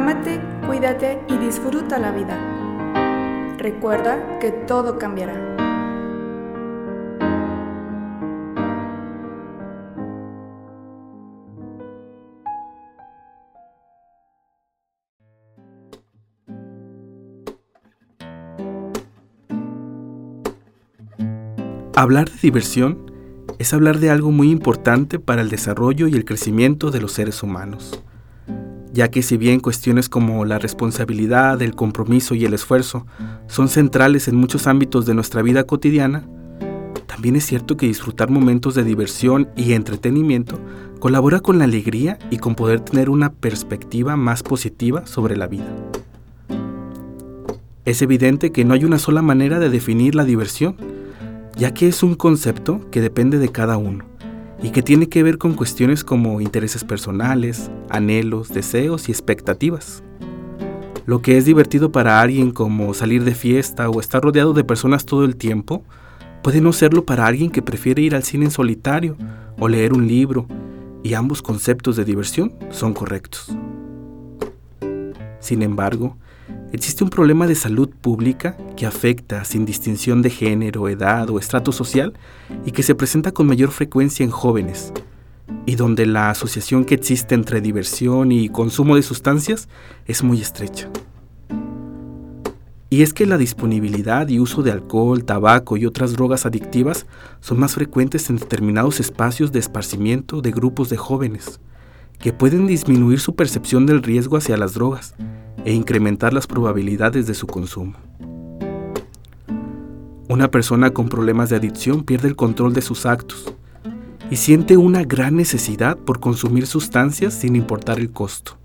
Ámate, cuídate y disfruta la vida. Recuerda que todo cambiará. Hablar de diversión es hablar de algo muy importante para el desarrollo y el crecimiento de los seres humanos, ya que si bien cuestiones como la responsabilidad, el compromiso y el esfuerzo son centrales en muchos ámbitos de nuestra vida cotidiana, también es cierto que disfrutar momentos de diversión y entretenimiento colabora con la alegría y con poder tener una perspectiva más positiva sobre la vida. Es evidente que no hay una sola manera de definir la diversión, ya que es un concepto que depende de cada uno y que tiene que ver con cuestiones como intereses personales, anhelos, deseos y expectativas. Lo que es divertido para alguien como salir de fiesta o estar rodeado de personas todo el tiempo, puede no serlo para alguien que prefiere ir al cine en solitario o leer un libro, y ambos conceptos de diversión son correctos. Sin embargo, Existe un problema de salud pública que afecta sin distinción de género, edad o estrato social y que se presenta con mayor frecuencia en jóvenes, y donde la asociación que existe entre diversión y consumo de sustancias es muy estrecha. Y es que la disponibilidad y uso de alcohol, tabaco y otras drogas adictivas son más frecuentes en determinados espacios de esparcimiento de grupos de jóvenes, que pueden disminuir su percepción del riesgo hacia las drogas e incrementar las probabilidades de su consumo. Una persona con problemas de adicción pierde el control de sus actos y siente una gran necesidad por consumir sustancias sin importar el costo,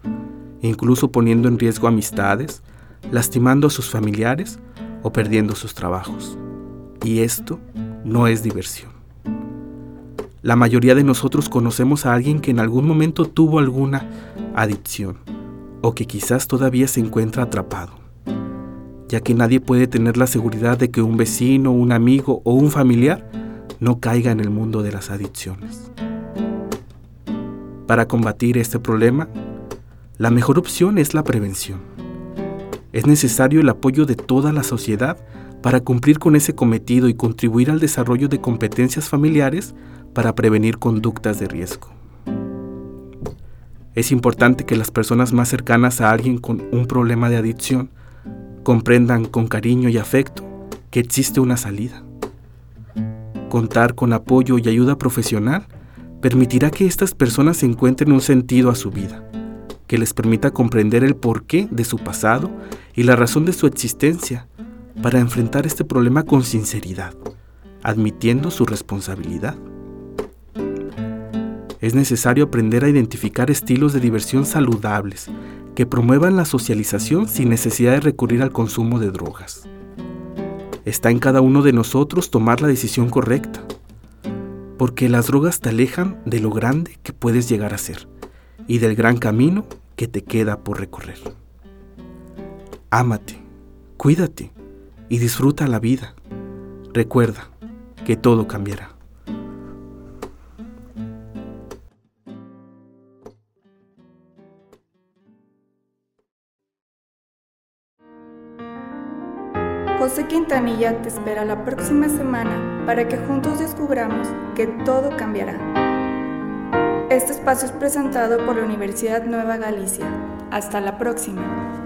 incluso poniendo en riesgo amistades, lastimando a sus familiares o perdiendo sus trabajos. Y esto no es diversión. La mayoría de nosotros conocemos a alguien que en algún momento tuvo alguna adicción o que quizás todavía se encuentra atrapado, ya que nadie puede tener la seguridad de que un vecino, un amigo o un familiar no caiga en el mundo de las adicciones. Para combatir este problema, la mejor opción es la prevención. Es necesario el apoyo de toda la sociedad para cumplir con ese cometido y contribuir al desarrollo de competencias familiares para prevenir conductas de riesgo. Es importante que las personas más cercanas a alguien con un problema de adicción comprendan con cariño y afecto que existe una salida. Contar con apoyo y ayuda profesional permitirá que estas personas encuentren un sentido a su vida, que les permita comprender el porqué de su pasado y la razón de su existencia para enfrentar este problema con sinceridad, admitiendo su responsabilidad es necesario aprender a identificar estilos de diversión saludables que promuevan la socialización sin necesidad de recurrir al consumo de drogas. Está en cada uno de nosotros tomar la decisión correcta, porque las drogas te alejan de lo grande que puedes llegar a ser y del gran camino que te queda por recorrer. Ámate, cuídate y disfruta la vida. Recuerda que todo cambiará. José Quintanilla te espera la próxima semana para que juntos descubramos que todo cambiará. Este espacio es presentado por la Universidad Nueva Galicia. Hasta la próxima.